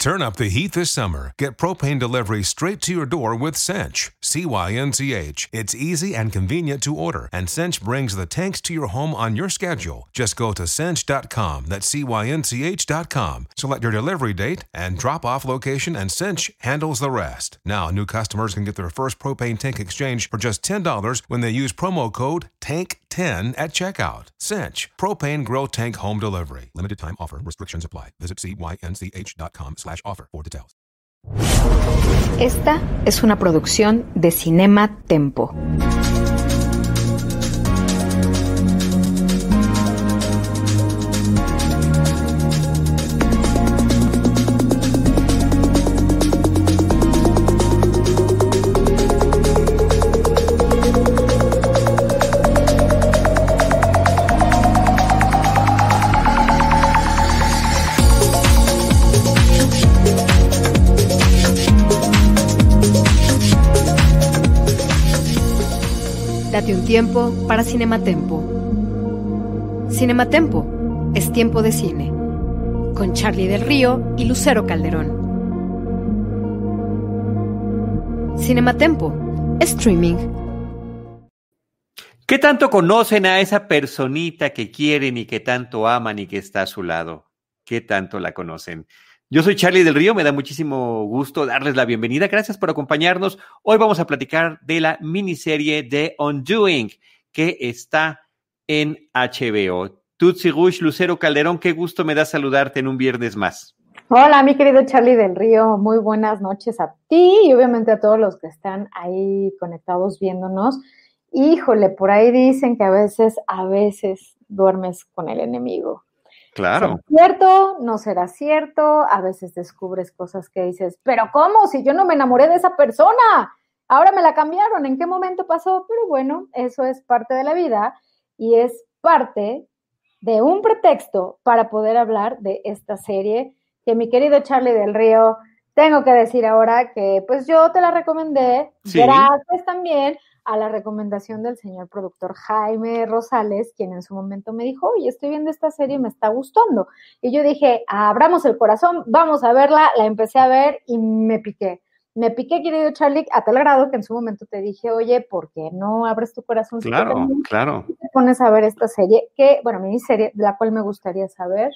Turn up the heat this summer. Get propane delivery straight to your door with Cinch. C Y N C H. It's easy and convenient to order, and Cinch brings the tanks to your home on your schedule. Just go to cinch.com, that's C Y N C H.com. Select your delivery date and drop off location, and Cinch handles the rest. Now, new customers can get their first propane tank exchange for just $10 when they use promo code TANK10 at checkout. Cinch. Propane Grow Tank Home Delivery. Limited time offer. Restrictions apply. Visit cynch.com Esta es una producción de Cinema Tempo. Tiempo para Cinematempo. Cinematempo es tiempo de cine. Con Charlie del Río y Lucero Calderón. Cinematempo, streaming. ¿Qué tanto conocen a esa personita que quieren y que tanto aman y que está a su lado? ¿Qué tanto la conocen? Yo soy Charlie del Río, me da muchísimo gusto darles la bienvenida. Gracias por acompañarnos. Hoy vamos a platicar de la miniserie The Undoing, que está en HBO. Tutsi Rush, Lucero Calderón, qué gusto me da saludarte en un viernes más. Hola, mi querido Charlie del Río, muy buenas noches a ti y obviamente a todos los que están ahí conectados viéndonos. Híjole, por ahí dicen que a veces, a veces duermes con el enemigo. Claro. ¿Será cierto? ¿No será cierto? A veces descubres cosas que dices, pero ¿cómo? Si yo no me enamoré de esa persona, ahora me la cambiaron, ¿en qué momento pasó? Pero bueno, eso es parte de la vida y es parte de un pretexto para poder hablar de esta serie que mi querido Charlie del Río, tengo que decir ahora que pues yo te la recomendé, Sí. gracias también a la recomendación del señor productor Jaime Rosales, quien en su momento me dijo, oye, estoy viendo esta serie y me está gustando. Y yo dije, abramos el corazón, vamos a verla, la empecé a ver y me piqué. Me piqué, querido Charlie, a tal grado que en su momento te dije, oye, ¿por qué no abres tu corazón? Claro, claro. te pones a ver esta serie, que, bueno, miniserie, de la cual me gustaría saber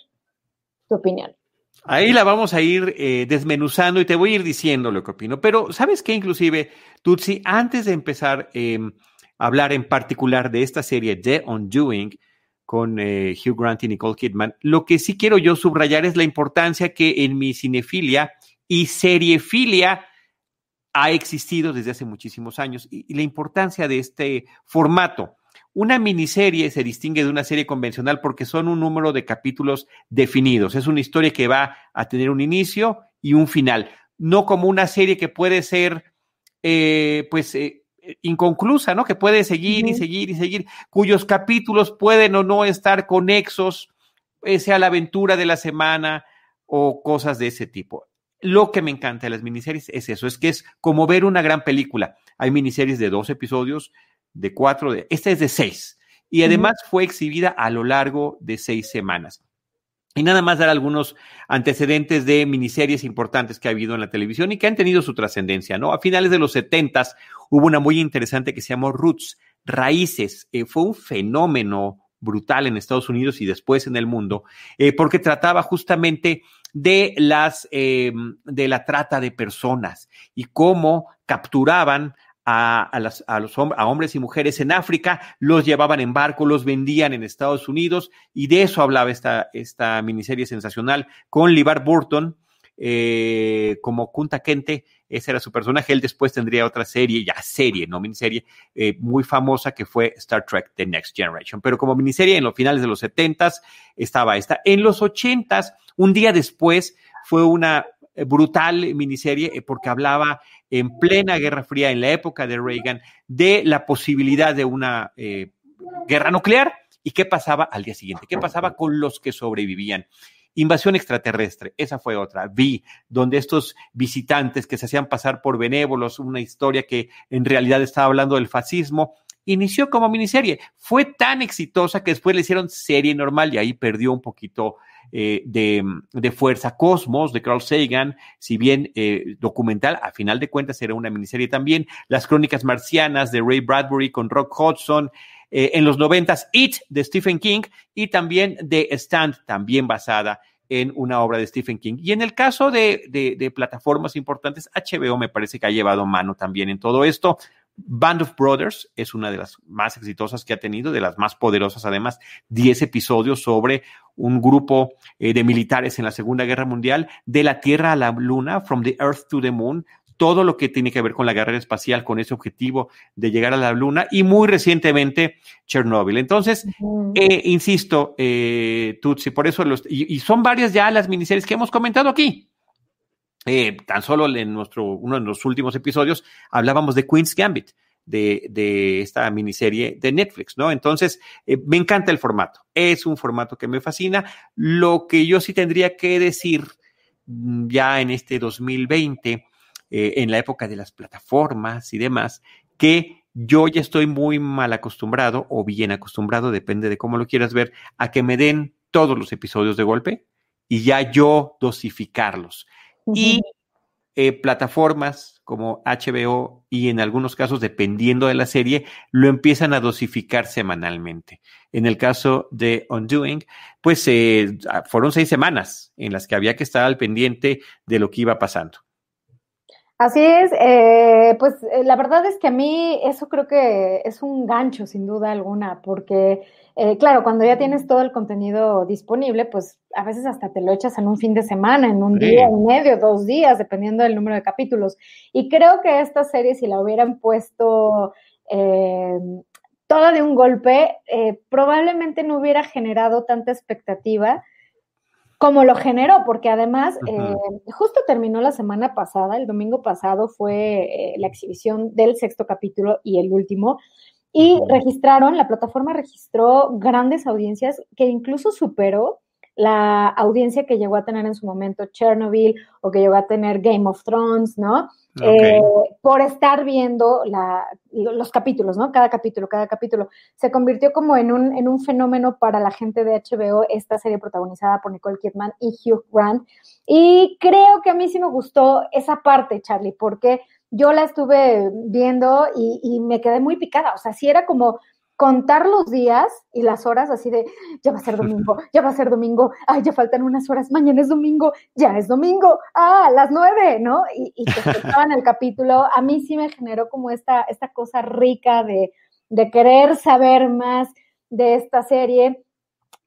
tu opinión. Ahí la vamos a ir eh, desmenuzando y te voy a ir diciendo lo que opino. Pero, ¿sabes qué? Inclusive, Tutsi, antes de empezar a hablar en particular de esta serie The Undoing con eh, Hugh Grant y Nicole Kidman, lo que sí quiero yo subrayar es la importancia que en mi cinefilia y seriefilia ha existido desde hace muchísimos años y la importancia de este formato. Una miniserie se distingue de una serie convencional porque son un número de capítulos definidos. Es una historia que va a tener un inicio y un final, no como una serie que puede ser, eh, pues, eh, inconclusa, ¿no? Que puede seguir y seguir y seguir, cuyos capítulos pueden o no estar conexos, eh, sea la aventura de la semana o cosas de ese tipo. Lo que me encanta de las miniseries es eso, es que es como ver una gran película. Hay miniseries de dos episodios, de cuatro, de, esta es de seis. Y además fue exhibida a lo largo de seis semanas. Y nada más dar algunos antecedentes de miniseries importantes que ha habido en la televisión y que han tenido su trascendencia, ¿no? A finales de los setentas hubo una muy interesante que se llamó Roots, Raíces. Eh, fue un fenómeno brutal en Estados Unidos y después en el mundo, eh, porque trataba justamente de las eh, de la trata de personas y cómo capturaban a, a, las, a los a hombres y mujeres en África, los llevaban en barco, los vendían en Estados Unidos, y de eso hablaba esta, esta miniserie sensacional con Libar Burton eh, como Kunta Kente, ese era su personaje, él después tendría otra serie, ya serie, no miniserie, eh, muy famosa que fue Star Trek The Next Generation, pero como miniserie en los finales de los 70s estaba esta. En los 80s, un día después, fue una brutal miniserie eh, porque hablaba en plena Guerra Fría, en la época de Reagan, de la posibilidad de una eh, guerra nuclear y qué pasaba al día siguiente, qué pasaba con los que sobrevivían. Invasión extraterrestre, esa fue otra. Vi, donde estos visitantes que se hacían pasar por benévolos, una historia que en realidad estaba hablando del fascismo, inició como miniserie. Fue tan exitosa que después le hicieron serie normal y ahí perdió un poquito eh, de, de, Fuerza Cosmos de Carl Sagan, si bien eh, documental, a final de cuentas era una miniserie también, Las Crónicas Marcianas de Ray Bradbury con Rock Hudson, eh, en los noventas It de Stephen King y también The Stand, también basada en una obra de Stephen King. Y en el caso de, de, de, plataformas importantes, HBO me parece que ha llevado mano también en todo esto. Band of Brothers es una de las más exitosas que ha tenido, de las más poderosas además, 10 episodios sobre un grupo eh, de militares en la Segunda Guerra Mundial, de la Tierra a la Luna, From the Earth to the Moon, todo lo que tiene que ver con la carrera espacial, con ese objetivo de llegar a la Luna y muy recientemente Chernobyl. Entonces, eh, insisto, eh, Tutsi, por eso los, y, y, son varias ya las miniseries que hemos comentado aquí. Eh, tan solo en nuestro, uno de los últimos episodios hablábamos de Queen's Gambit, de, esta miniserie de Netflix, ¿no? Entonces, eh, me encanta el formato. Es un formato que me fascina. Lo que yo sí tendría que decir mm, ya en este 2020, eh, en la época de las plataformas y demás, que yo ya estoy muy mal acostumbrado o bien acostumbrado, depende de cómo lo quieras ver, a que me den todos los episodios de golpe y ya yo dosificarlos y eh, plataformas como HBO y en algunos casos, dependiendo de la serie, lo empiezan a dosificar semanalmente. En el caso de Undoing, pues eh, fueron seis semanas en las que había que estar al pendiente de lo que iba pasando. Así es, eh, pues la verdad es que a mí eso creo que es un gancho sin duda alguna, porque eh, claro, cuando ya tienes todo el contenido disponible, pues a veces hasta te lo echas en un fin de semana, en un día y medio, dos días, dependiendo del número de capítulos. Y creo que esta serie, si la hubieran puesto toda de un golpe, probablemente no hubiera generado tanta expectativa como lo generó, porque además eh, justo terminó la semana pasada, el domingo pasado fue eh, la exhibición del sexto capítulo y el último, y registraron, la plataforma registró grandes audiencias que incluso superó la audiencia que llegó a tener en su momento Chernobyl o que llegó a tener Game of Thrones, ¿no? Eh, por estar viendo la, los capítulos, ¿no? Cada capítulo, cada capítulo. Se convirtió como en un, en un fenómeno para la gente de HBO, esta serie protagonizada por Nicole Kidman y Hugh Grant. Y creo que a mí sí me gustó esa parte, Charlie, porque yo la estuve viendo y, y me quedé muy picada. O sea, sí era como contar los días y las horas así de, ya va a ser domingo, ya va a ser domingo, ay, ya faltan unas horas, mañana es domingo, ya es domingo, ah, las nueve, ¿no? Y, y que en el capítulo, a mí sí me generó como esta, esta cosa rica de, de querer saber más de esta serie,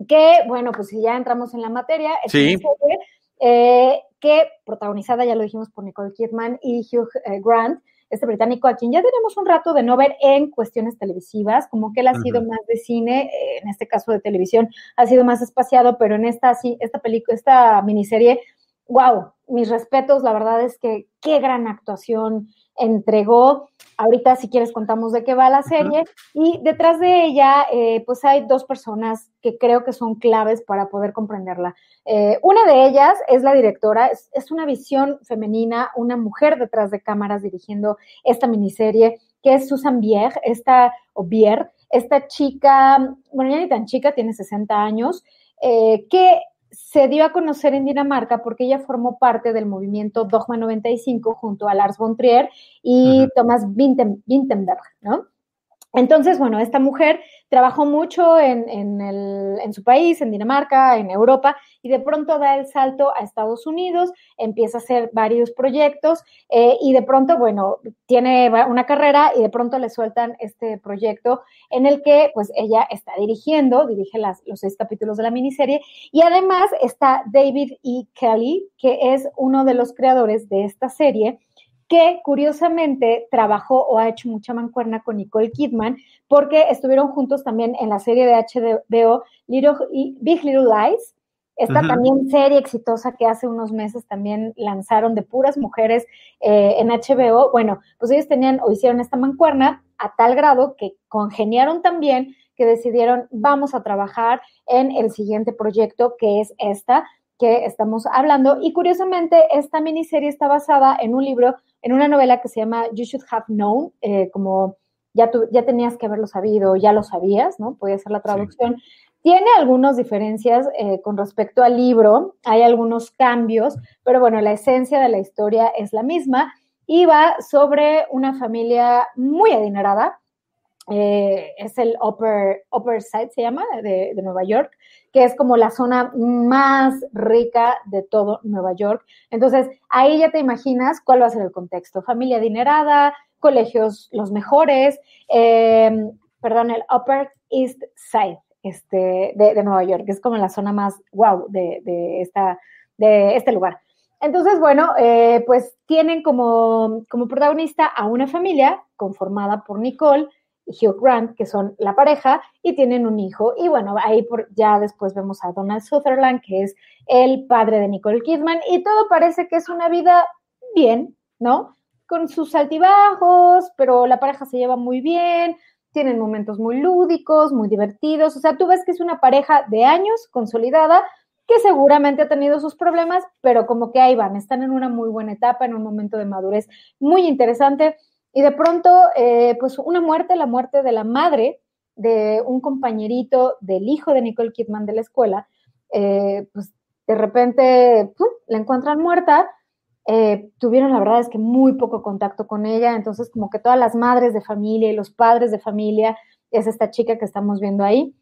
que, bueno, pues si ya entramos en la materia, es una serie eh, que protagonizada, ya lo dijimos, por Nicole Kidman y Hugh eh, Grant, este británico, a quien ya tenemos un rato de no ver en cuestiones televisivas, como que él ha sido más de cine, eh, en este caso de televisión, ha sido más espaciado, pero en esta, sí, esta película, esta miniserie, wow, mis respetos, la verdad es que qué gran actuación entregó. Ahorita, si quieres, contamos de qué va la serie. Y detrás de ella, eh, pues hay dos personas que creo que son claves para poder comprenderla. Eh, una de ellas es la directora, es, es, una visión femenina, una mujer detrás de cámaras dirigiendo esta miniserie, que es Susan Bier, esta, o Bier, esta chica, bueno, ya ni tan chica, tiene 60 años, eh, que se dio a conocer en Dinamarca porque ella formó parte del movimiento Dogma 95 junto a Lars von Trier y Thomas Vinterberg, ¿no? Entonces, bueno, esta mujer trabajó mucho en, su país, en Dinamarca, en Europa, y de pronto da el salto a Estados Unidos, empieza a hacer varios proyectos, eh, y de pronto, bueno, tiene una carrera y de pronto le sueltan este proyecto en el que, pues, ella está dirigiendo, dirige las, los seis capítulos de la miniserie, y además está David E. Kelly, que es uno de los creadores de esta serie, que curiosamente trabajó o ha hecho mucha mancuerna con Nicole Kidman, porque estuvieron juntos también en la serie de HBO Little, Big Little Lies, esta también serie exitosa que hace unos meses también lanzaron de puras mujeres eh, en HBO. Bueno, pues ellos tenían o hicieron esta mancuerna a tal grado que congeniaron también que decidieron vamos a trabajar en el siguiente proyecto que es esta que estamos hablando. Y curiosamente, esta miniserie está basada en un libro en una novela que se llama You Should Have Known, eh, como ya, tú, ya tenías que haberlo sabido, ya lo sabías, ¿no? Podía ser la traducción, Tiene algunas diferencias eh, con respecto al libro, hay algunos cambios, pero bueno, la esencia de la historia es la misma. Y va sobre una familia muy adinerada, eh, es el Upper, Upper Side, se llama, de, de, Nueva York, que es como la zona más rica de todo Nueva York. Entonces, ahí ya te imaginas cuál va a ser el contexto. Familia adinerada, colegios los mejores, eh, perdón, el Upper East Side este, de, Nueva York, que es como la zona más wow de, de, esta, de este lugar. Entonces, bueno, eh, pues tienen como, como protagonista a una familia conformada por Nicole, y Hugh Grant, que son la pareja, y tienen un hijo. Y bueno, ahí por, ya después vemos a Donald Sutherland, que es el padre de Nicole Kidman, y todo parece que es una vida bien, ¿no? Con sus altibajos, pero la pareja se lleva muy bien, tienen momentos muy lúdicos, muy divertidos. O sea, tú ves que es una pareja de años consolidada que seguramente ha tenido sus problemas, pero como que ahí van, están en una muy buena etapa, en un momento de madurez muy interesante. Y de pronto, eh, pues una muerte, la muerte de la madre de un compañerito del hijo de Nicole Kidman de la escuela, eh, pues de repente la encuentran muerta. Eh, tuvieron, la verdad es que muy poco contacto con ella, entonces como que todas las madres de familia y los padres de familia es esta chica que estamos viendo ahí,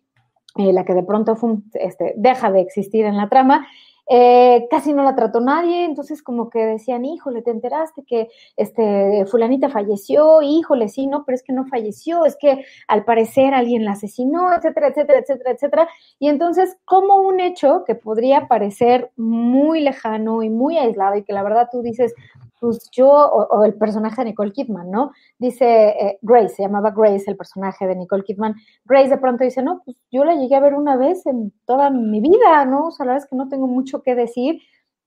la que de pronto este, deja de existir en la trama eh, casi no la trató nadie, entonces como que decían, híjole, te enteraste que este fulanita falleció, híjole, sí, no, pero es que no falleció, es que al parecer alguien la asesinó, etcétera, etcétera, etcétera, etcétera. Y entonces, como un hecho que podría parecer muy lejano y muy aislado y que la verdad tú dices, pues yo, o, el personaje de Nicole Kidman, ¿no? Dice eh, Grace, se llamaba Grace el personaje de Nicole Kidman. Grace de pronto dice, no, pues yo la llegué a ver una vez en toda mi vida, ¿no? O sea, la verdad es que no tengo mucho que decir.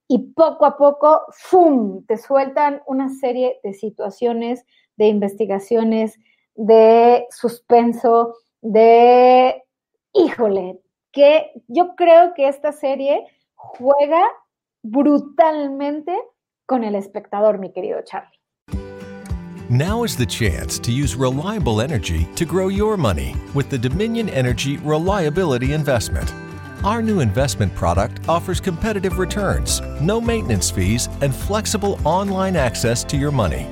Y poco a poco, ¡fum!, te sueltan una serie de situaciones, de investigaciones, de suspenso, de, híjole, que yo creo que esta serie juega brutalmente con el espectador, mi querido Charlie. Now is the chance to use reliable energy to grow your money with the Dominion Energy Reliability Investment. Our new investment product offers competitive returns, no maintenance fees, and flexible online access to your money.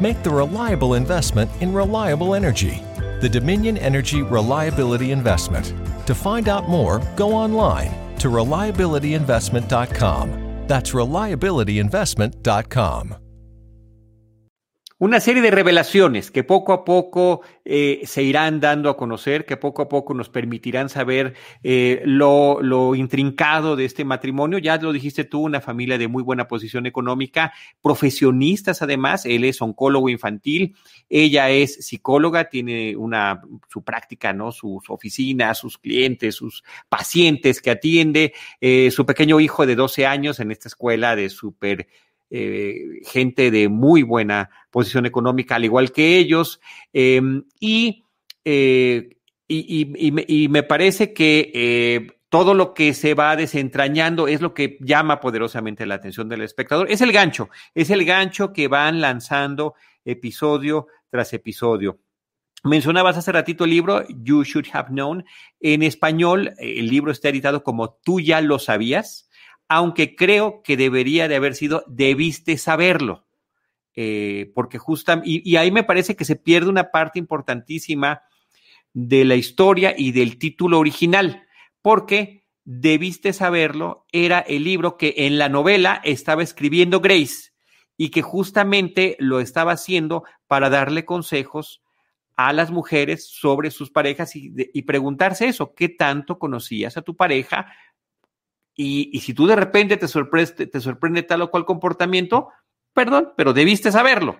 Make the reliable investment in reliable energy. The Dominion Energy Reliability Investment. To find out more, go online to reliabilityinvestment.com. That's reliabilityinvestment.com. Una serie de revelaciones que poco a poco eh, se irán dando a conocer, que poco a poco nos permitirán saber eh, lo, lo, intrincado de este matrimonio. Ya lo dijiste tú, una familia de muy buena posición económica, profesionistas además. Él es oncólogo infantil, ella es psicóloga, tiene una su práctica, ¿no? Sus oficinas, sus clientes, sus pacientes que atiende, eh, su pequeño hijo de 12 años en esta escuela de súper eh, gente de muy buena posición económica, al igual que ellos, em, eh, y, y, y, me parece que eh, todo lo que se va desentrañando es lo que llama poderosamente la atención del espectador. Es el gancho, es el gancho que van lanzando episodio tras episodio. Mencionabas hace ratito el libro You Should Have Known. En español, el libro está editado como Tú ya lo sabías aunque creo que debería de haber sido debiste saberlo, eh, porque justamente, y, ahí me parece que se pierde una parte importantísima de la historia y del título original, porque debiste saberlo era el libro que en la novela estaba escribiendo Grace y que justamente lo estaba haciendo para darle consejos a las mujeres sobre sus parejas y preguntarse eso, ¿qué tanto conocías a tu pareja? Y, si tú de repente te sorprende, te sorprende tal o cual comportamiento, perdón, pero debiste saberlo.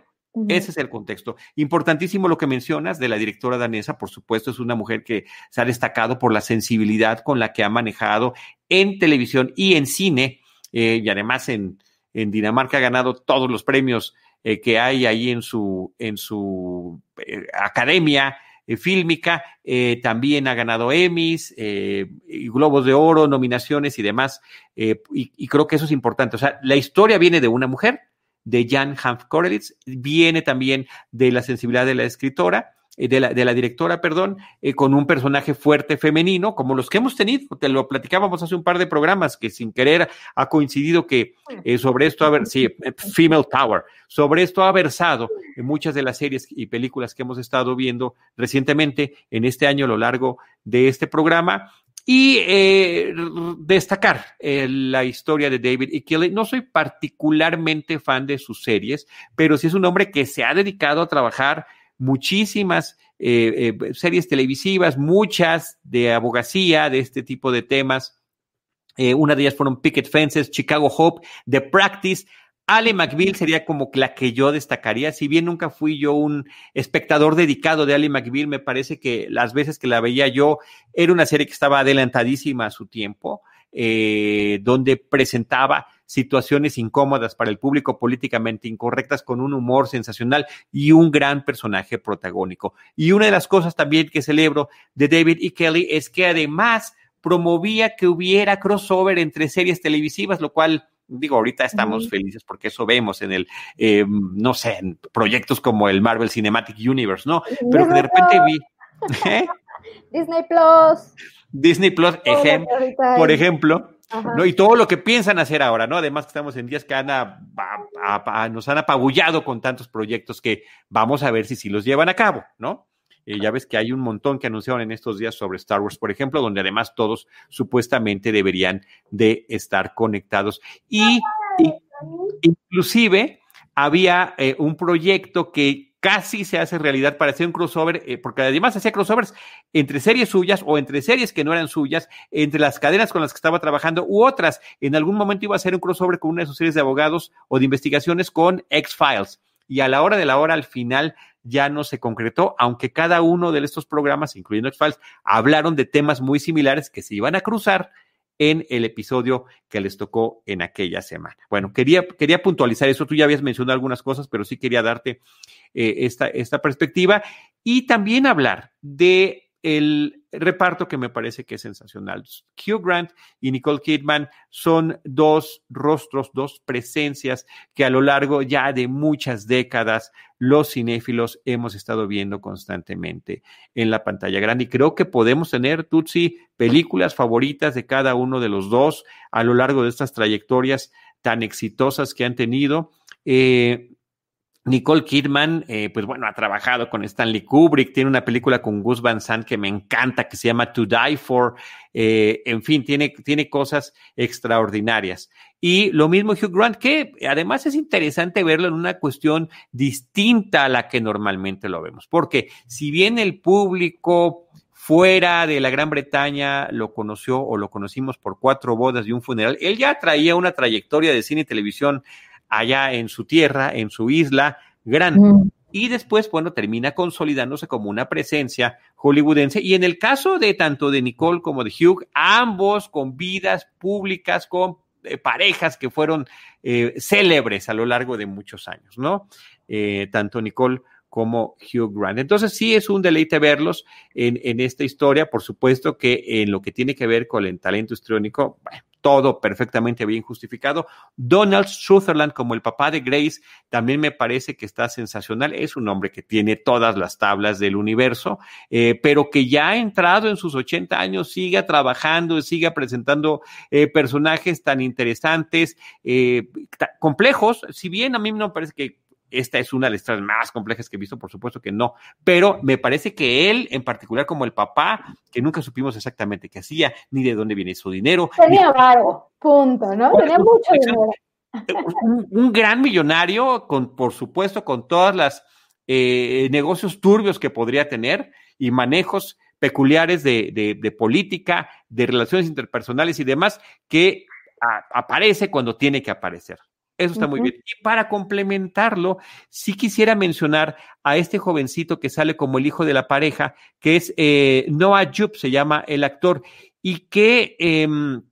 Ese es el contexto. Importantísimo lo que mencionas de la directora danesa, por supuesto, es una mujer que se ha destacado por la sensibilidad con la que ha manejado en televisión y en cine, eh, y además en, en, Dinamarca ha ganado todos los premios eh, que hay ahí en su, en su eh, academia fílmica, eh, también ha ganado Emmys, eh, Globos de Oro, nominaciones y demás, y, y, creo que eso es importante. O sea, la historia viene de una mujer, de Jan Hanf Korelitz, viene también de la sensibilidad de la escritora, de la, de la directora, perdón, con un personaje fuerte femenino, como los que hemos tenido, te lo platicábamos hace un par de programas, que sin querer ha coincidido que sobre esto, a ver, sí, Female Power, sobre esto ha versado en muchas de las series y películas que hemos estado viendo recientemente en este año a lo largo de este programa. Y eh, destacar eh, la historia de David E. Kelly. No soy particularmente fan de sus series, pero sí es un hombre que se ha dedicado a trabajar muchísimas eh, series televisivas, muchas de abogacía, de este tipo de temas. una de ellas fueron Picket Fences, Chicago Hope, The Practice. Ale McBeal sería como la que yo destacaría. Si bien nunca fui yo un espectador dedicado de Ale McBeal, me parece que las veces que la veía yo era una serie que estaba adelantadísima a su tiempo, eh, donde presentaba situaciones incómodas para el público, políticamente incorrectas, con un humor sensacional y un gran personaje protagónico. Y una de las cosas también que celebro de David E. Kelly es que además promovía que hubiera crossover entre series televisivas, lo cual digo, ahorita estamos felices porque eso vemos en el, eh, no sé, en proyectos como el Marvel Cinematic Universe, ¿no? Pero que de repente vi... ¿eh? Disney Plus. Disney Plus, por ejemplo, ¿no? Y todo lo que piensan hacer ahora, ¿no? Además que estamos en días que han nos han apabullado con tantos proyectos que vamos a ver si sí los llevan a cabo, ¿no? Eh, ya ves que hay un montón que anunciaron en estos días sobre Star Wars, por ejemplo, donde además todos supuestamente deberían de estar conectados. Y, inclusive había eh, un proyecto que casi se hace realidad para hacer un crossover, eh, porque además hacía crossovers entre series suyas o entre series que no eran suyas, entre las cadenas con las que estaba trabajando u otras. En algún momento iba a hacer un crossover con una de sus series de abogados o de investigaciones con X-Files. Y a la hora de la hora, al final, ya no se concretó, aunque cada uno de estos programas, incluyendo X-Files, hablaron de temas muy similares que se iban a cruzar en el episodio que les tocó en aquella semana. Bueno, quería, quería puntualizar eso. Tú ya habías mencionado algunas cosas, pero sí quería darte eh, esta, esta perspectiva y también hablar de el reparto que me parece que es sensacional. Hugh Grant y Nicole Kidman son dos rostros, dos presencias que a lo largo ya de muchas décadas los cinéfilos hemos estado viendo constantemente en la pantalla grande. Y creo que podemos tener, Tutsi, películas favoritas de cada uno de los dos a lo largo de estas trayectorias tan exitosas que han tenido. Eh, Nicole Kidman, eh, pues bueno, ha trabajado con Stanley Kubrick, tiene una película con Gus Van Sant que me encanta, que se llama To Die For, eh, en fin, tiene, tiene cosas extraordinarias. Y lo mismo Hugh Grant, que además es interesante verlo en una cuestión distinta a la que normalmente lo vemos, porque si bien el público fuera de la Gran Bretaña lo conoció o lo conocimos por cuatro bodas y un funeral, él ya traía una trayectoria de cine y televisión allá en su tierra, en su isla grande. Y después, bueno, termina consolidándose como una presencia hollywoodense. Y en el caso de tanto de Nicole como de Hugh, ambos con vidas públicas, con eh, parejas que fueron eh, célebres a lo largo de muchos años, ¿no? Eh, tanto Nicole como Hugh Grant. Entonces sí es un deleite verlos en, en, esta historia, por supuesto que en lo que tiene que ver con el talento histriónico, todo perfectamente bien justificado. Donald Sutherland como el papá de Grace también me parece que está sensacional. Es un hombre que tiene todas las tablas del universo, eh, pero que ya ha entrado en sus 80 años, sigue trabajando, sigue presentando eh, personajes tan interesantes, eh, complejos. Si bien a mí no me parece que esta es una de las historias más complejas que he visto, por supuesto que no, pero me parece que él, en particular como el papá, que nunca supimos exactamente qué hacía, ni de dónde viene su dinero. Tenía varo, punto, ¿no? Tenía mucho dinero. Un, gran millonario, con, por supuesto, con todas las eh, negocios turbios que podría tener y manejos peculiares de, política, de relaciones interpersonales y demás, que aparece cuando tiene que aparecer. Eso está muy bien. Y para complementarlo, sí quisiera mencionar a este jovencito que sale como el hijo de la pareja, que es eh, Noah Jupe, se llama el actor, y que em,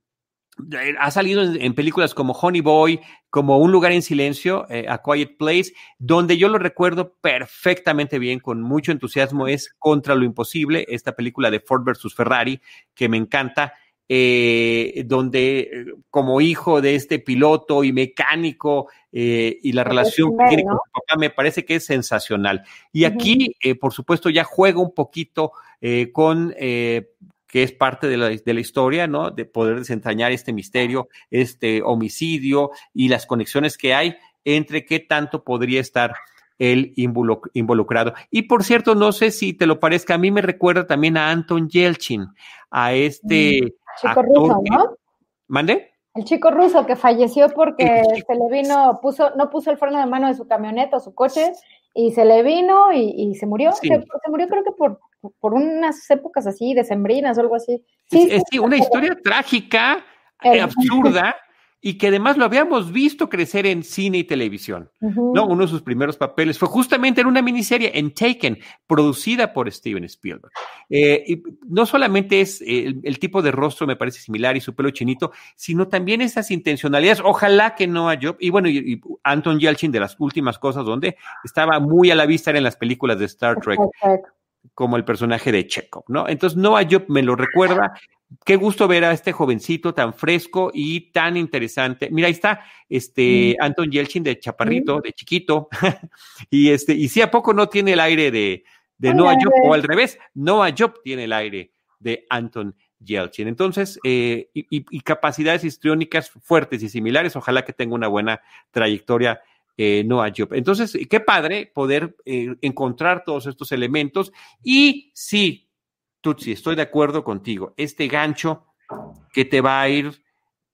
eh, ha salido en, películas como Honey Boy, como Un lugar en silencio, eh, A Quiet Place, donde yo lo recuerdo perfectamente bien, con mucho entusiasmo, es Contra lo Imposible, esta película de Ford versus Ferrari, que me encanta eh, donde eh, como hijo de este piloto y mecánico eh, y la relación que tiene con su papá me parece que es sensacional. Y aquí, eh, por supuesto, ya juega un poquito con que es parte de la, de la, historia, ¿no? De poder desentrañar este misterio, este homicidio y las conexiones que hay entre qué tanto podría estar él involucrado. Y por cierto, no sé si te lo parezca, a mí me recuerda también a Anton Yelchin, a este... Mm, chico ruso, ¿no? ¿Mande? El chico ruso que falleció porque se le vino, puso, no puso el freno de mano de su camioneta o su coche y se le vino y, se murió. Se, se, murió creo que por, por unas épocas así, decembrinas o algo así. Sí, sí, una historia trágica, absurda, y que además lo habíamos visto crecer en cine y televisión. ¿no? Uno de sus primeros papeles fue justamente en una miniserie, en Taken, producida por Steven Spielberg. Eh, y no solamente es el, tipo de rostro, me parece similar, y su pelo chinito, sino también esas intencionalidades. Ojalá que no haya. Y bueno, y, Anton Yelchin, de las últimas cosas donde estaba muy a la vista en las películas de Star Trek como el personaje de Chekhov, ¿no? Entonces Noah Job me lo recuerda. Qué gusto ver a este jovencito tan fresco y tan interesante. Mira, ahí está este mm. Anton Yelchin de chaparrito, de chiquito. y este, y si a poco no tiene el aire de, de Noah Job, o al revés, Noah Job tiene el aire de Anton Yelchin. Entonces, eh, y, y, capacidades histriónicas fuertes y similares, ojalá que tenga una buena trayectoria eh, Noah Job. Entonces, qué padre poder eh, encontrar todos estos elementos y sí, Tutsi, estoy de acuerdo contigo, este gancho que te va a ir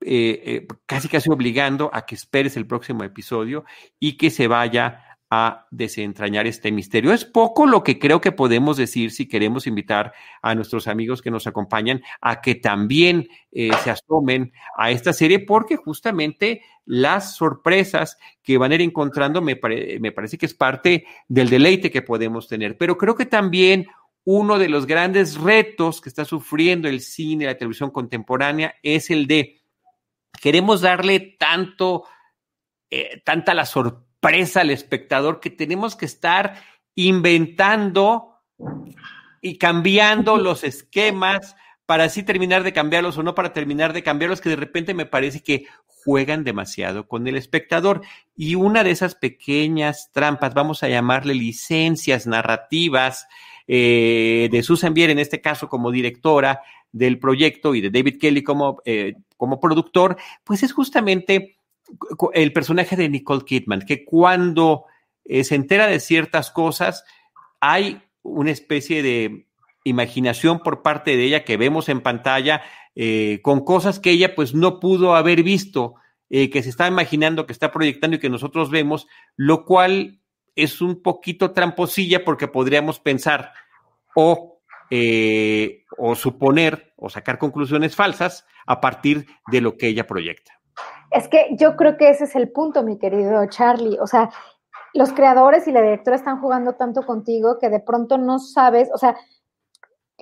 eh, eh, casi casi obligando a que esperes el próximo episodio y que se vaya a desentrañar este misterio. Es poco lo que creo que podemos decir si queremos invitar a nuestros amigos que nos acompañan a que también se asomen a esta serie, porque justamente las sorpresas que van a ir encontrando me, me parece que es parte del deleite que podemos tener. Pero creo que también uno de los grandes retos que está sufriendo el cine la televisión contemporánea es el de queremos darle tanto, eh, tanta la sorpresa presa al espectador que tenemos que estar inventando y cambiando los esquemas para así terminar de cambiarlos o no para terminar de cambiarlos, que de repente me parece que juegan demasiado con el espectador. Y una de esas pequeñas trampas, vamos a llamarle licencias narrativas, eh, de Susan Bier, en este caso como directora del proyecto, y de David Kelly como, eh, como productor, pues es justamente el personaje de Nicole Kidman, que cuando eh, se entera de ciertas cosas, hay una especie de imaginación por parte de ella que vemos en pantalla eh, con cosas que ella pues no pudo haber visto, eh, que se está imaginando, que está proyectando y que nosotros vemos, lo cual es un poquito tramposilla porque podríamos pensar o, o suponer o sacar conclusiones falsas a partir de lo que ella proyecta. Es que yo creo que ese es el punto, mi querido Charlie. O sea, los creadores y la directora están jugando tanto contigo que de pronto no sabes, o sea,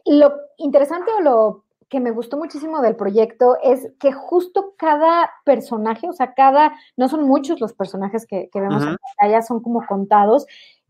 lo interesante o lo que me gustó muchísimo del proyecto es que justo cada personaje, o sea, cada, no son muchos los personajes que, vemos en pantalla, son como contados,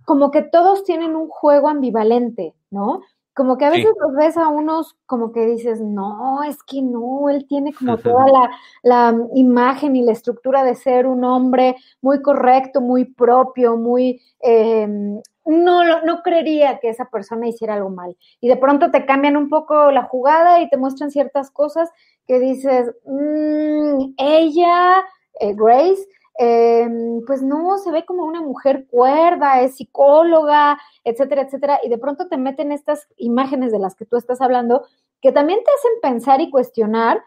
como que todos tienen un juego ambivalente, ¿no? como que a veces los ves a unos como que dices, no, es que no, él tiene como toda la, imagen y la estructura de ser un hombre muy correcto, muy propio, muy... Em, no, no creería que esa persona hiciera algo mal. Y de pronto te cambian un poco la jugada y te muestran ciertas cosas que dices, mm, ella, eh, Grace, Em, pues no, se ve como una mujer cuerda, es psicóloga, etcétera, etcétera, y de pronto te meten estas imágenes de las que tú estás hablando, que también te hacen pensar y cuestionar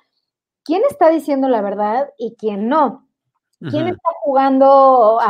quién está diciendo la verdad y quién no, quién está jugando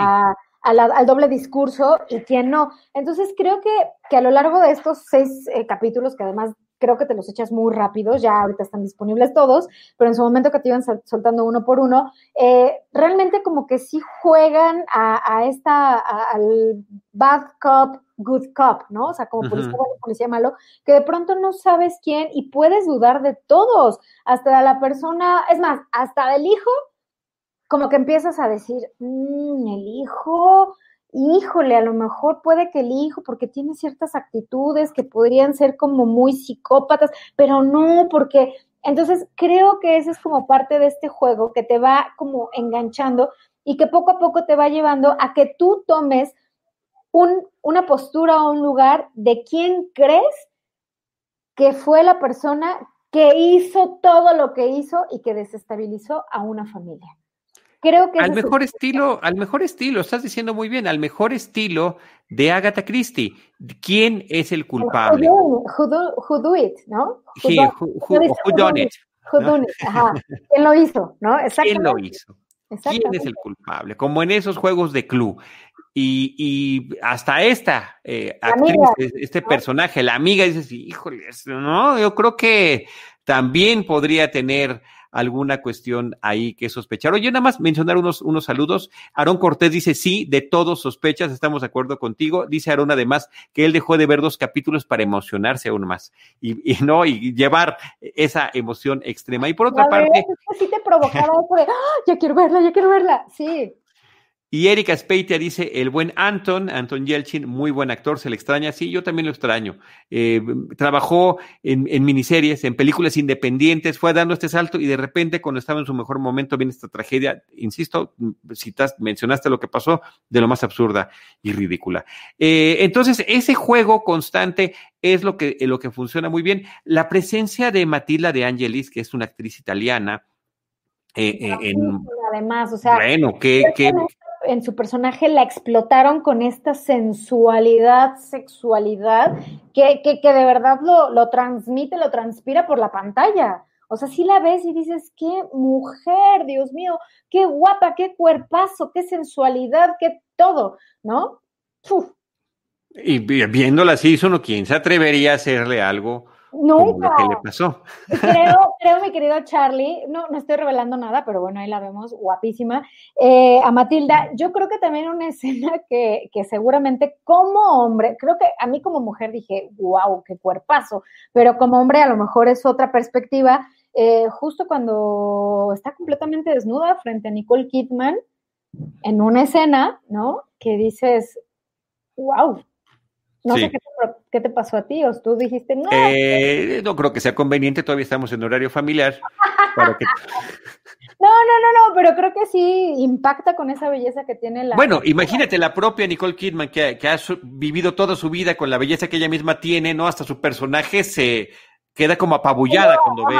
al doble discurso y quién no. Entonces creo que, que a lo largo de estos seis eh, capítulos, que además creo que te los echas muy rápidos, ya ahorita están disponibles todos, pero en su momento que te iban soltando uno por uno, eh, realmente como que sí juegan a, esta, al bad cop, good cop, ¿no? O sea, como policía bueno, policía malo, que de pronto no sabes quién y puedes dudar de todos, hasta de la persona, es más, hasta del hijo, como que empiezas a decir, mm, el hijo, híjole, a lo mejor puede que el hijo, porque tiene ciertas actitudes que podrían ser como muy psicópatas, pero no, porque entonces creo que ese es como parte de este juego que te va como enganchando y que poco a poco te va llevando a que tú tomes un, una postura o un lugar de quién crees que fue la persona que hizo todo lo que hizo y que desestabilizó a una familia. Creo que al mejor estilo, al mejor estilo, estás diciendo muy bien, al mejor estilo de Agatha Christie. ¿Quién es el culpable? Who do, it, ¿no? Who, done it. Who done it, ajá. ¿Quién lo hizo, no? ¿Quién lo hizo? ¿Quién es el culpable? Como en esos juegos de club. Y, hasta esta eh, actriz, este personaje, la amiga, dices, híjole, no, yo creo que también podría tener alguna cuestión ahí que sospechar. Oye, nada más mencionar unos, unos saludos. Aarón Cortés dice, sí, de todos sospechas, estamos de acuerdo contigo. Dice Aarón además que él dejó de ver dos capítulos para emocionarse aún más y, no, y llevar esa emoción extrema. Y por otra parte... sí te provocaba eso de, ¡Ah, ya quiero verla, ya quiero verla. Sí. Y Erika Speitia dice, el buen Anton, Anton Yelchin, muy buen actor, se le extraña. Sí, yo también lo extraño. Eh, trabajó en, miniseries, en películas independientes, fue dando este salto y de repente cuando estaba en su mejor momento viene esta tragedia, insisto, citas, mencionaste lo que pasó, de lo más absurda y ridícula. Eh, entonces, ese juego constante es lo que, lo que funciona muy bien. La presencia de Matilda de Angelis, que es una actriz italiana, eh, además, o sea, bueno, que, que, en su personaje la explotaron con esta sensualidad, sexualidad, que, que, de verdad lo, lo, transmite, lo transpira por la pantalla. O sea, si la ves y dices, qué mujer, Dios mío, qué guapa, qué cuerpazo, qué sensualidad, qué todo, ¿no? Y viéndola así, uno, ¿quién se atrevería a hacerle algo Nunca. Lo que le pasó. Creo, creo, mi querido Charlie, no, no estoy revelando nada, pero bueno, ahí la vemos, guapísima. Eh, a Matilda, yo creo que también una escena que, que, seguramente como hombre, creo que a mí como mujer dije, wow, qué cuerpazo, pero como hombre a lo mejor es otra perspectiva. Eh, justo cuando está completamente desnuda frente a Nicole Kidman en una escena, ¿no? Que dices, wow, no sé qué te, pasó a ti, o tú dijiste, no. Eh, no creo que sea conveniente, todavía estamos en horario familiar. No, no, no, no, pero creo que sí impacta con esa belleza que tiene la. Bueno, imagínate la propia Nicole Kidman que, ha vivido toda su vida con la belleza que ella misma tiene, ¿no? Hasta su personaje se queda como apabullada cuando ve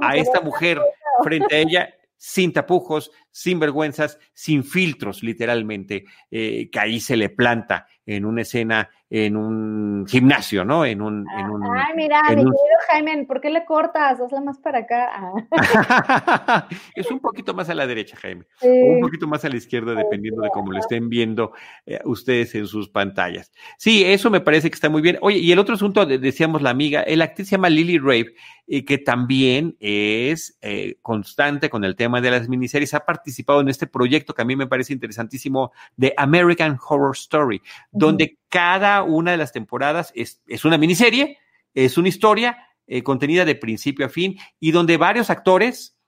a esta mujer frente a ella sin tapujos, sin vergüenzas, sin filtros, literalmente, eh, que ahí se le planta en una escena, en un gimnasio, ¿no? En un. En un Ay, mira, mi querido Jaime, ¿por qué le cortas? Hazla más para acá. Ah. es un poquito más a la derecha, Jaime. un poquito más a la izquierda, dependiendo de cómo lo estén viendo eh, ustedes en sus pantallas. Sí, eso me parece que está muy bien. Oye, y el otro asunto, decíamos la amiga, el actriz se llama Lily Rave, y que también es eh, constante con el tema de las miniseries, ha participado en este proyecto que a mí me parece interesantísimo de American Horror Story, donde cada una de las temporadas es, una miniserie, es una historia eh, contenida de principio a fin y donde varios actores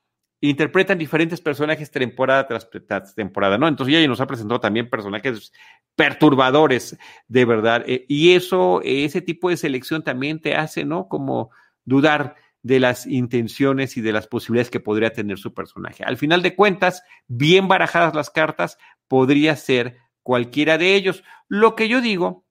interpretan diferentes personajes temporada tras temporada, ¿no? Entonces ella nos ha presentado también personajes perturbadores, de verdad. Eh, y eso, ese tipo de selección también te hace, ¿no? Como dudar de las intenciones y de las posibilidades que podría tener su personaje. Al final de cuentas, bien barajadas las cartas, podría ser cualquiera de ellos. Lo que yo digo,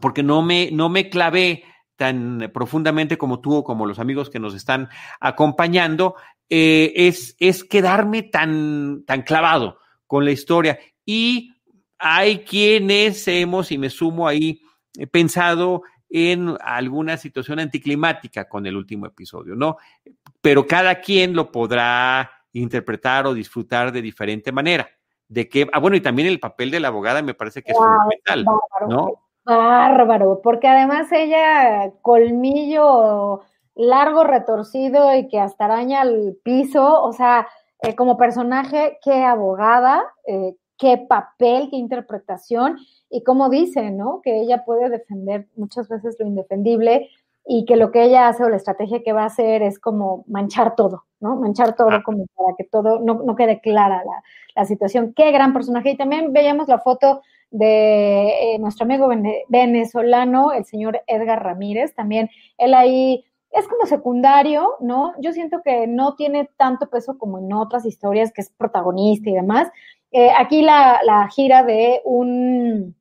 porque no me, no me clavé tan profundamente como tú o como los amigos que nos están acompañando, eh, es, es quedarme tan, tan clavado con la historia. Y hay quienes hemos, y me sumo ahí, he pensado en alguna situación anticlimática con el último episodio, ¿no? Pero cada quien lo podrá interpretar o disfrutar de diferente manera. De que, ah, bueno, y también el papel de la abogada me parece que es fundamental, ¿no? Bárbaro, porque además ella, colmillo largo, retorcido y que hasta araña el piso, o sea, eh, como personaje, qué abogada, eh, qué papel, qué interpretación, y como dice, ¿no? Que ella puede defender muchas veces lo indefendible y que lo que ella hace o la estrategia que va a hacer es como manchar todo, ¿no? Manchar todo ah. como para que todo no, quede clara la, situación. Qué gran personaje. Y también veíamos la foto de eh, nuestro amigo venezolano, el señor Edgar Ramírez, también él ahí es como secundario, ¿no? Yo siento que no tiene tanto peso como en otras historias, que es protagonista y demás. Eh, aquí la, la gira de un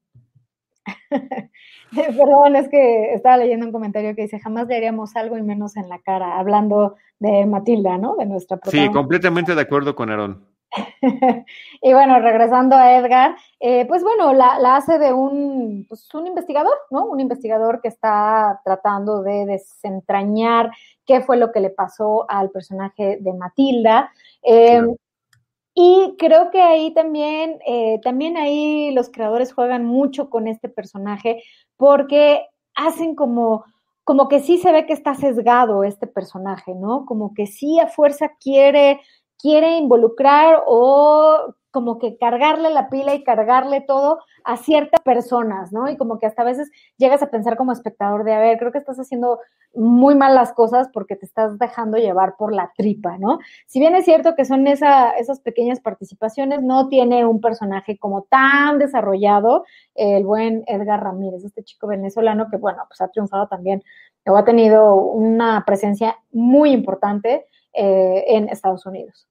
Perdón, es que estaba leyendo un comentario que dice, jamás le haríamos algo y menos en la cara, hablando de Matilda, ¿no? De nuestra Sí, completamente de acuerdo con Aaron. y bueno, regresando a Edgar, eh, pues bueno, la, hace de un, pues un investigador, ¿no? Un investigador que está tratando de desentrañar qué fue lo que le pasó al personaje de Matilda. Eh, y creo que ahí también, eh, también ahí los creadores juegan mucho con este personaje porque hacen como, como que sí se ve que está sesgado este personaje, ¿no? Como que sí a fuerza quiere, quiere involucrar o como que cargarle la pila y cargarle todo a ciertas personas, ¿no? Y como que hasta a veces llegas a pensar como espectador de, a ver, creo que estás haciendo muy mal las cosas porque te estás dejando llevar por la tripa, ¿no? Si bien es cierto que son esa, esas pequeñas participaciones, no tiene un personaje como tan desarrollado el buen Edgar Ramírez, este chico venezolano que, bueno, pues ha triunfado también, o ha tenido una presencia muy importante eh, en Estados Unidos.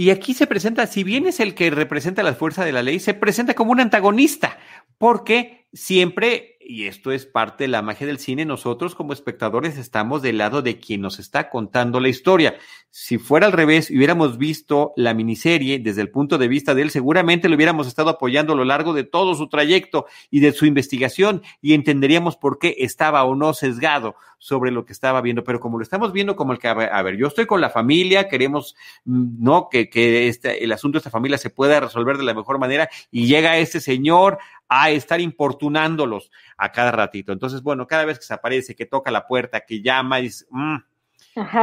Y aquí se presenta, si bien es el que representa la fuerza de la ley, se presenta como un antagonista, porque siempre y esto es parte de la magia del cine, nosotros como espectadores estamos del lado de quien nos está contando la historia. Si fuera al revés y hubiéramos visto la miniserie desde el punto de vista de él, seguramente lo hubiéramos estado apoyando a lo largo de todo su trayecto y de su investigación y entenderíamos por qué estaba o no sesgado sobre lo que estaba viendo. Pero como lo estamos viendo como el que, a ver, yo estoy con la familia, queremos, mm, ¿no? Que, que este, el asunto de esta familia se pueda resolver de la mejor manera y llega este señor a estar importunándolos a cada ratito. Entonces, bueno, cada vez que se aparece, que toca la puerta, que llama, dice, mm".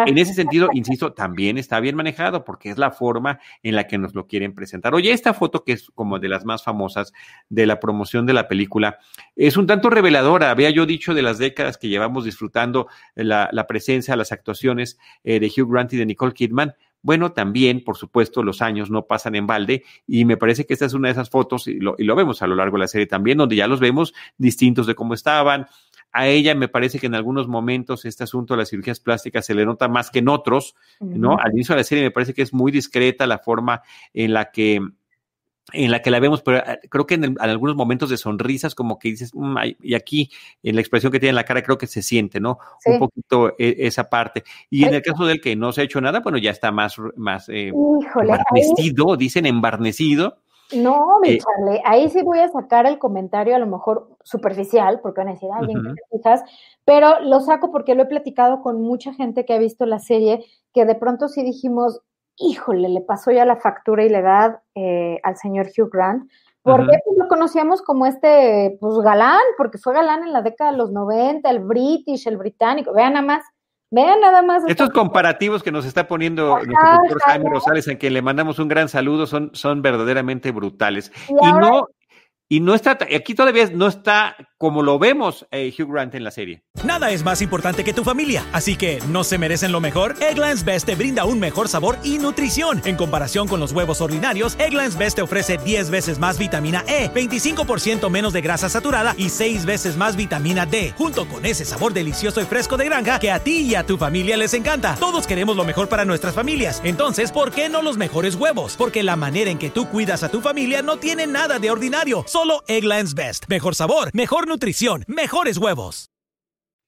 En ese sentido, insisto, también está bien manejado porque es la forma en la que nos lo quieren presentar. Oye, esta foto que es como de las más famosas de la promoción de la película es un tanto reveladora. Había yo dicho de las décadas que llevamos disfrutando la, presencia, las actuaciones eh, de Hugh Grant y de Nicole Kidman. Bueno, también, por supuesto, los años no pasan en balde y me parece que esta es una de esas fotos y lo, vemos a lo largo de la serie también, donde ya los vemos distintos de cómo estaban, a ella me parece que en algunos momentos este asunto de las cirugías plásticas se le nota más que en otros, ¿no? Al inicio de la serie me parece que es muy discreta la forma en la que en la que la vemos, pero eh, creo que en, algunos momentos de sonrisas, como que dices, mm, y aquí en la expresión que tiene en la cara, creo que se siente, ¿no? Un poquito eh, esa parte. Y en el caso del que no se ha hecho nada, bueno, ya está más, más eh, embarnecido, dicen embarnecido. No, mi Charlie, ahí sí voy a sacar el comentario a lo mejor superficial, porque van a decir, ay, ¿en fijas? Pero lo saco porque lo he platicado con mucha gente que ha visto la serie, que de pronto sí dijimos, híjole, le pasó ya la factura y la edad eh, al señor Hugh Grant, porque pues, lo conocíamos como este, pues galán, porque fue galán en la década de los 90, el british, el británico, vean nada más, vean nada más. Estos comparativos que nos está poniendo nuestro doctor Jaime Rosales, a quien le mandamos un gran saludo, son, son verdaderamente brutales. Y, no, y no está, aquí todavía no está como lo vemos eh, Hugh Grant en la serie. Nada es más importante que tu familia, así que ¿no se merecen lo mejor? Eggland's Best te brinda un mejor sabor y nutrición. En comparación con los huevos ordinarios, Eggland's Best te ofrece 10 veces más vitamina E, 25% menos de grasa saturada y 6 veces más vitamina D, junto con ese sabor delicioso y fresco de granja que a ti y a tu familia les encanta. Todos queremos lo mejor para nuestras familias, entonces, ¿por qué no los mejores huevos? Porque la manera en que tú cuidas a tu familia no tiene nada de ordinario, solo Eggland's Best. Mejor sabor, mejor nutrición mejores huevos.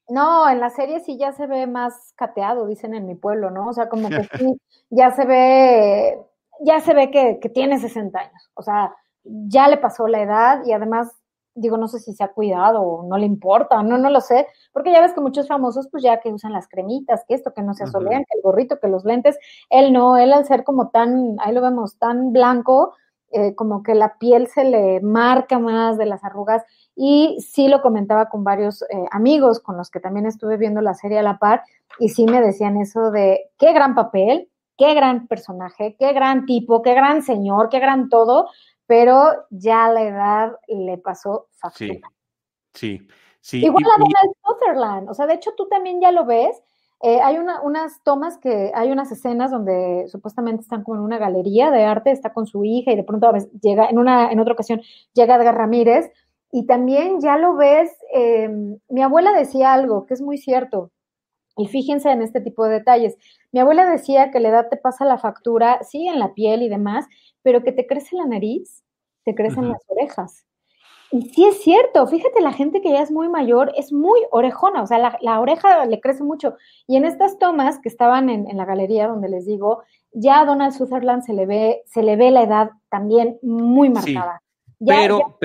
No, en la serie sí ya se ve más cateado, dicen en mi pueblo, ¿no? O sea, como que sí, ya se ve, ya se ve que, tiene 60 años. O sea, ya le pasó la edad y además, digo, no sé si se ha cuidado o no le importa, no, no lo sé, porque ya ves que muchos famosos, pues ya que usan las cremitas, que esto, que no se asolean, que el gorrito, que los lentes, él no, él al ser como tan, ahí lo vemos, tan blanco, eh, como que la piel se le marca más de las arrugas y sí lo comentaba con varios eh, amigos con los que también estuve viendo la serie a la par y sí me decían eso de qué gran papel, qué gran personaje, qué gran tipo, qué gran señor, qué gran todo, pero ya la edad le pasó fácil. Sí, sí, Igual a Donald Sutherland, o sea, de hecho tú también ya lo ves eh, hay unas tomas que, hay unas escenas donde supuestamente están como en una galería de arte, está con su hija y de pronto a veces llega, en, una, en otra ocasión llega Edgar Ramírez y también ya lo ves, em, mi abuela decía algo que es muy cierto, y fíjense en este tipo de detalles. Mi abuela decía que la edad te pasa la factura, sí, en la piel y demás, pero que te crece la nariz, te crecen las orejas. Y sí es cierto, fíjate, la gente que ya es muy mayor es muy orejona, o sea, la, oreja le crece mucho. Y en estas tomas que estaban en, la galería donde les digo, ya a Donald Sutherland se le ve, se le ve la edad también muy marcada. pero,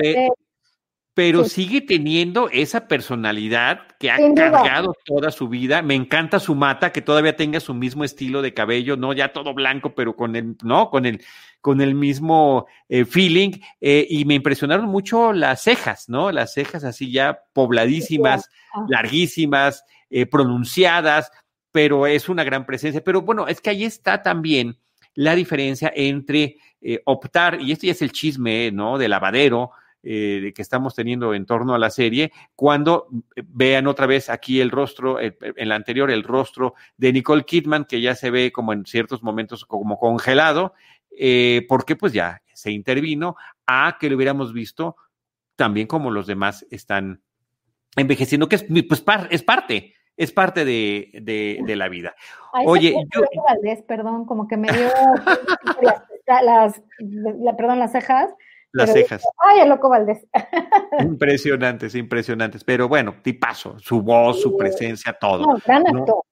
pero sigue teniendo esa personalidad que ha cargado toda su vida. Me encanta su mata, que todavía tenga su mismo estilo de cabello, no ya todo blanco, pero con el, no, con el, con el mismo eh, feeling. Eh, y me impresionaron mucho las cejas, ¿no? Las cejas así ya pobladísimas, larguísimas, eh, pronunciadas, pero es una gran presencia. Pero bueno, es que ahí está también la diferencia entre optar, y este ya es el chisme, ¿no? De lavadero eh, que estamos teniendo en torno a la serie, cuando vean otra vez aquí el rostro, en la anterior, el rostro de Nicole Kidman, que ya se ve como en ciertos momentos como congelado, eh, porque pues ya se intervino a que lo hubiéramos visto también como los demás están envejeciendo, que es, pues, es parte, es parte de, de, la vida. Oye, yo... perdón, como que me dio las, perdón, las cejas, las cejas. Ay, el loco Valdés. impresionantes, impresionantes. Pero bueno, tipazo, su voz, su presencia, todo. No, gran actor.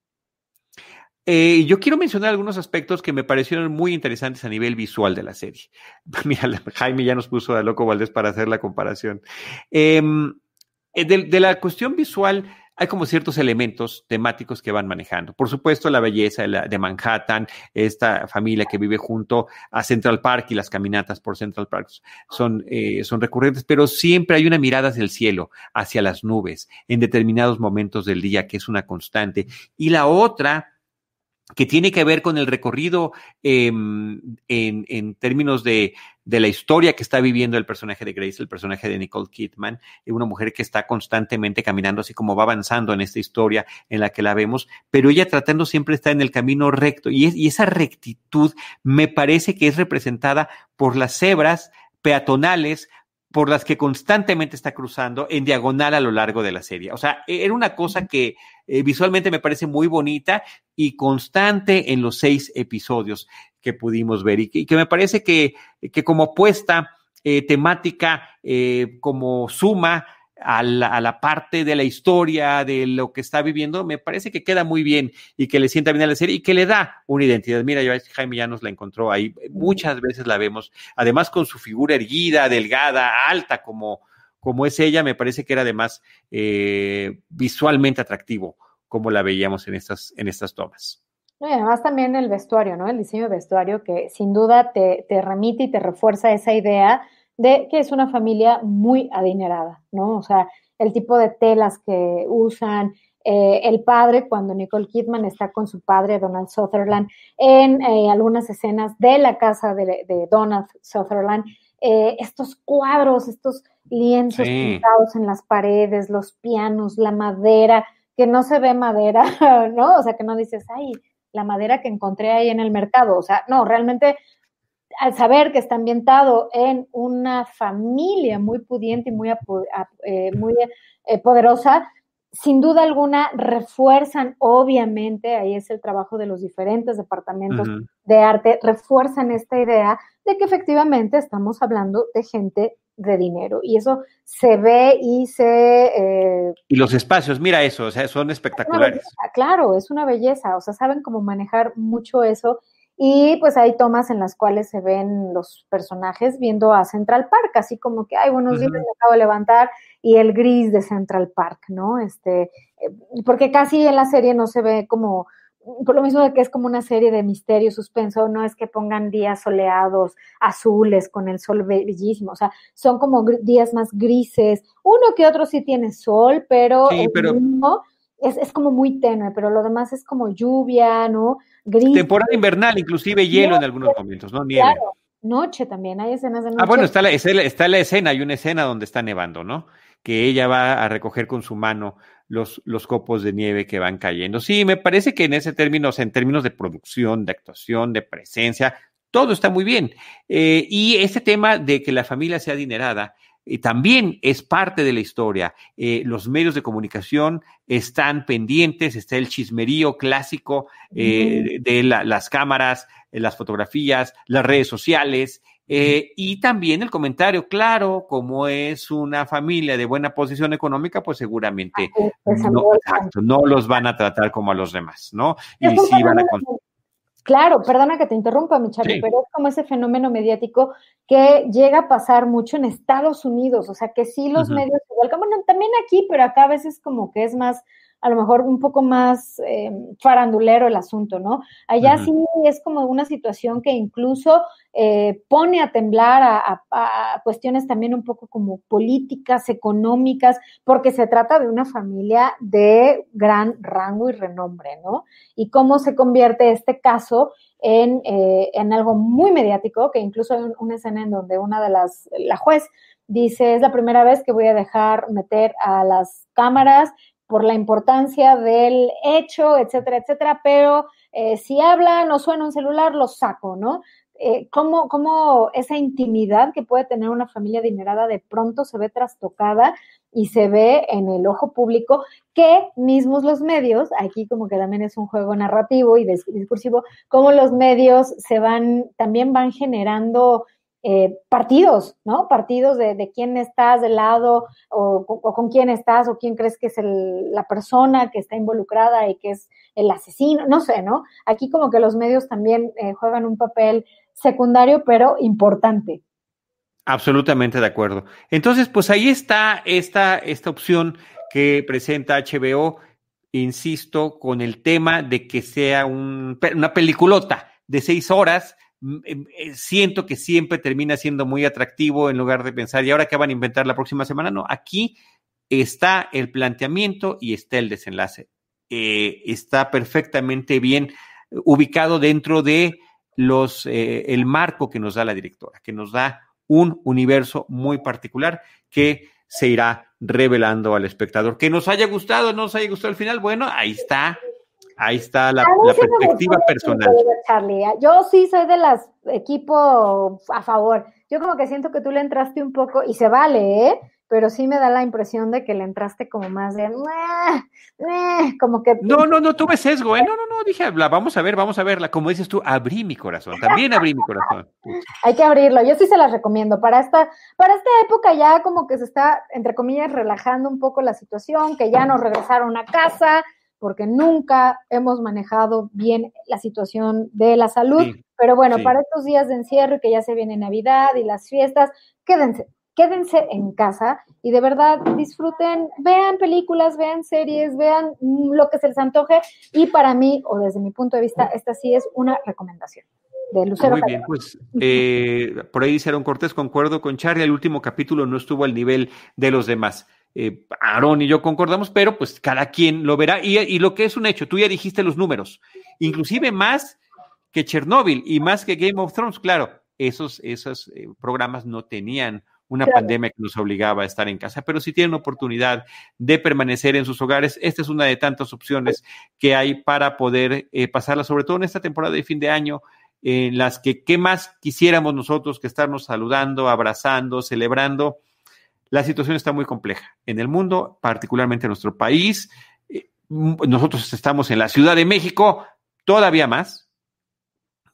Eh, yo quiero mencionar algunos aspectos que me parecieron muy interesantes a nivel visual de la serie. Mira, Jaime ya nos puso a Loco Valdés para hacer la comparación. Em, eh, de, la cuestión visual, hay como ciertos elementos temáticos que van manejando. Por supuesto, la belleza de Manhattan, esta familia que vive junto a Central Park y las caminatas por Central Park son, eh, son recurrentes, pero siempre hay una mirada hacia el cielo, hacia las nubes, en determinados momentos del día, que es una constante. Y la otra que tiene que ver con el recorrido em, en, términos de, la historia que está viviendo el personaje de Grace, el personaje de Nicole Kidman, eh, una mujer que está constantemente caminando así como va avanzando en esta historia en la que la vemos, pero ella tratando siempre está en el camino recto. Y, y esa rectitud me parece que es representada por las cebras peatonales, por las que constantemente está cruzando en diagonal a lo largo de la serie. O sea, e-, era una cosa que eh, visualmente me parece muy bonita y constante en los seis episodios que pudimos ver y que, me parece que, que como apuesta eh, temática, eh, como suma, a la, parte de la historia, de lo que está viviendo, me parece que queda muy bien y que le sienta bien a la serie y que le da una identidad. Mira, yo, Jaime ya nos la encontró ahí, muchas veces la vemos, además con su figura erguida, delgada, alta, como, como es ella, me parece que era además eh, visualmente atractivo, como la veíamos en estas, en estas tomas. Además también el vestuario, ¿no? El diseño de vestuario que sin duda te, te remite y te refuerza esa idea de que es una familia muy adinerada, ¿no? O sea, el tipo de telas que usan, eh, el padre, cuando Nicole Kidman está con su padre, Donald Sutherland, en eh, algunas escenas de la casa de, Donald Sutherland, eh, estos cuadros, estos lienzos pintados en las paredes, los pianos, la madera, que no se ve madera, ¿no? O sea, que no dices, ay, la madera que encontré ahí en el mercado. O sea, no, realmente al saber que está ambientado en una familia muy pudiente y muy, eh, muy eh, poderosa, sin duda alguna refuerzan, obviamente, ahí es el trabajo de los diferentes departamentos de arte, refuerzan esta idea de que efectivamente estamos hablando de gente de dinero. Y eso se ve y se... Eh, y los espacios, mira eso, o sea, son espectaculares. claro, es una belleza, o sea, saben cómo manejar mucho eso y pues hay tomas en las cuales se ven los personajes viendo a Central Park, así como que, ay, buenos días, me acabo de levantar, y el gris de Central Park, ¿no? Este, eh, porque casi en la serie no se ve como, por lo mismo de que es como una serie de misterio, suspenso, no es que pongan días soleados, azules, con el sol bellísimo, o sea, son como días más grises, uno que otro sí tiene sol, pero, pero... es, es como muy tenue, pero lo demás es como lluvia, ¿no? Temporada invernal, inclusive hielo en algunos momentos, ¿no? Nieve. Claro, noche también, hay escenas de noche. Ah, bueno, está la, está la escena, hay una escena donde está nevando, ¿no? Que ella va a recoger con su mano los, los copos de nieve que van cayendo. Sí, me parece que en ese término, en términos de producción, de actuación, de presencia, todo está muy bien. Eh, y este tema de que la familia sea adinerada, y también es parte de la historia. Eh, los medios de comunicación están pendientes, está el chismerío clásico eh, de las cámaras las fotografías, las redes sociales, eh, y también el comentario, claro, como es una familia de buena posición económica, pues seguramente no, los van a tratar como a los demás, ¿no? Y sí van a... Claro, perdona que te interrumpa, mi pero es como ese fenómeno mediático que llega a pasar mucho en Estados Unidos, o sea que sí los medios, igual, bueno, también aquí, pero acá a veces como que es más a lo mejor un poco más eh, farandulero el asunto, ¿no? Allá sí es como una situación que incluso eh, pone a temblar a, cuestiones también un poco como políticas, económicas, porque se trata de una familia de gran rango y renombre, ¿no? Y cómo se convierte este caso en, eh, en algo muy mediático, que incluso hay una escena en donde una de las, la juez dice, es la primera vez que voy a dejar meter a las cámaras por la importancia del hecho, etcétera, etcétera, pero eh, si hablan o suena un celular, lo saco, ¿no? Eh, ¿cómo, ¿Cómo esa intimidad que puede tener una familia adinerada de pronto se ve trastocada y se ve en el ojo público que mismos los medios, aquí como que también es un juego narrativo y discursivo, cómo los medios se van, también van generando eh, partidos, ¿no? Partidos de, quién estás del lado o, con quién estás o quién crees que es la persona que está involucrada y que es el asesino, no sé, ¿no? Aquí como que los medios también eh, juegan un papel secundario pero importante. Absolutamente de acuerdo. Entonces, pues ahí está esta, esta opción que presenta HBO, insisto, con el tema de que sea una peliculota de seis horas siento que siempre termina siendo muy atractivo en lugar de pensar, ¿y ahora qué van a inventar la próxima semana? No, aquí está el planteamiento y está el desenlace. Eh, está perfectamente bien ubicado dentro de los eh, el marco que nos da la directora, que nos da un universo muy particular que se irá revelando al espectador. Que nos haya gustado, no nos haya gustado el final, bueno, ahí está Ahí está la, perspectiva personal. Charlie. ¿eh? Yo sí soy de las equipo a favor. Yo como que siento que tú le entraste un poco, y se vale, ¿eh? Pero sí me da la impresión de que le entraste como más de, como que... No, no, no tuve sesgo, ¿eh? No, no, no, dije, vamos a ver, vamos a verla. Como dices tú, abrí mi corazón, también abrí mi corazón. Hay que abrirlo, yo sí se las recomiendo. Para esta, para esta época ya como que se está, entre comillas, relajando un poco la situación, que ya nos regresaron a casa, porque nunca hemos manejado bien la situación de la salud. Pero bueno, para estos días de encierro y que ya se viene Navidad y las fiestas, quédense, quédense en casa y de verdad disfruten, vean películas, vean series, vean lo que se les antoje. Y para mí, o desde mi punto de vista, esta sí es una recomendación. De Lucero Muy bien, pues eh, por ahí hicieron Cortés, concuerdo con Charlie, el último capítulo no estuvo al nivel de los demás eh, Aaron y yo concordamos, pero pues cada quien lo verá. Y, lo que es un hecho, tú ya dijiste los números, inclusive más que Chernobyl y más que Game of Thrones, claro, esos, esos eh, programas no tenían una pandemia que nos obligaba a estar en casa, pero si tienen oportunidad de permanecer en sus hogares, esta es una de tantas opciones que hay para poder eh, pasarla, sobre todo en esta temporada de fin de año, en las que qué más quisiéramos nosotros que estarnos saludando, abrazando, celebrando la situación está muy compleja en el mundo, particularmente en nuestro país. Eh, nosotros estamos en la Ciudad de México, todavía más.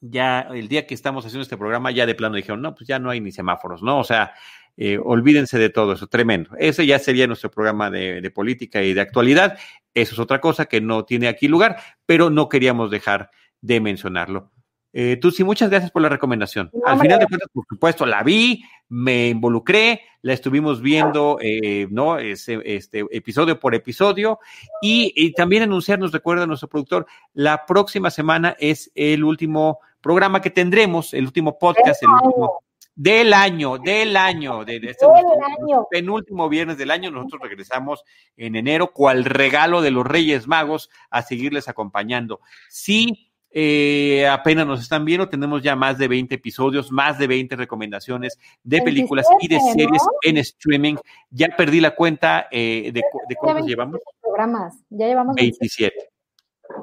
Ya el día que estamos haciendo este programa, ya de plano dijeron, no, pues ya no hay ni semáforos, ¿no? O sea, eh, olvídense de todo eso, tremendo. Ese ya sería nuestro programa de, de, política y de actualidad. Eso es otra cosa que no tiene aquí lugar, pero no queríamos dejar de mencionarlo. Eh, tú sí, muchas gracias por la recomendación. Al final de cuentas, por supuesto, la vi, me involucré, la estuvimos viendo, eh, ¿no? Este, este, episodio por episodio. Y, también anunciarnos, recuerda nuestro productor, la próxima semana es el último programa que tendremos, el último podcast, el último del año, del año, de, este año. penúltimo viernes del año. Nosotros regresamos en enero, cual regalo de los Reyes Magos, a seguirles acompañando. Sí eh, apenas nos están viendo, tenemos ya más de 20 episodios, más de 20 recomendaciones de películas y de series en streaming. Ya perdí la cuenta eh, de, de cuántos llevamos. Programas, ya llevamos 27.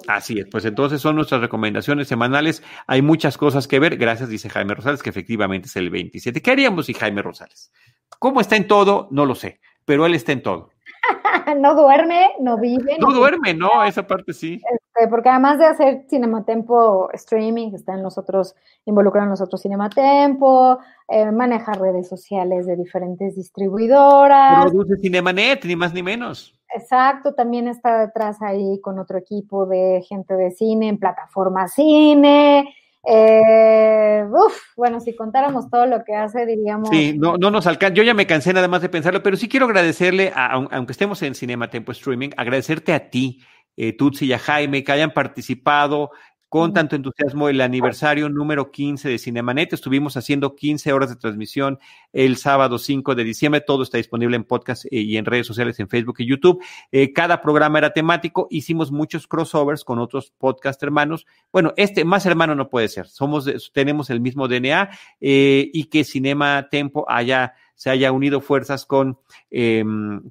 Así es, pues entonces son nuestras recomendaciones semanales. Hay muchas cosas que ver. Gracias, dice Jaime Rosales, que efectivamente es el 27. ¿Qué haríamos si Jaime Rosales? ¿Cómo está en todo? No lo sé, pero él está en todo. no duerme, no vive. No, duerme, no, esa parte sí. Este, porque además de hacer Cinematempo streaming, está en nosotros, involucrado en nosotros Cinematempo, eh, maneja redes sociales de diferentes distribuidoras. Produce Cinemanet, ni más ni menos. Exacto, también está detrás ahí con otro equipo de gente de cine en plataforma cine. Eh, uf, bueno, si contáramos todo lo que hace, diríamos. Sí, no, no nos alcanza. Yo ya me cansé nada más de pensarlo, pero sí quiero agradecerle, a, aunque estemos en Cinema Tempo Streaming, agradecerte a ti, eh, Tutsi y a Jaime, que hayan participado con tanto entusiasmo el aniversario número 15 de Cinemanet. Estuvimos haciendo 15 horas de transmisión el sábado 5 de diciembre. Todo está disponible en podcast eh, y en redes sociales, en Facebook y YouTube. Eh, cada programa era temático. Hicimos muchos crossovers con otros podcast hermanos. Bueno, este más hermano no puede ser. Somos, tenemos el mismo DNA eh, y que Cinema Tempo haya se haya unido fuerzas con,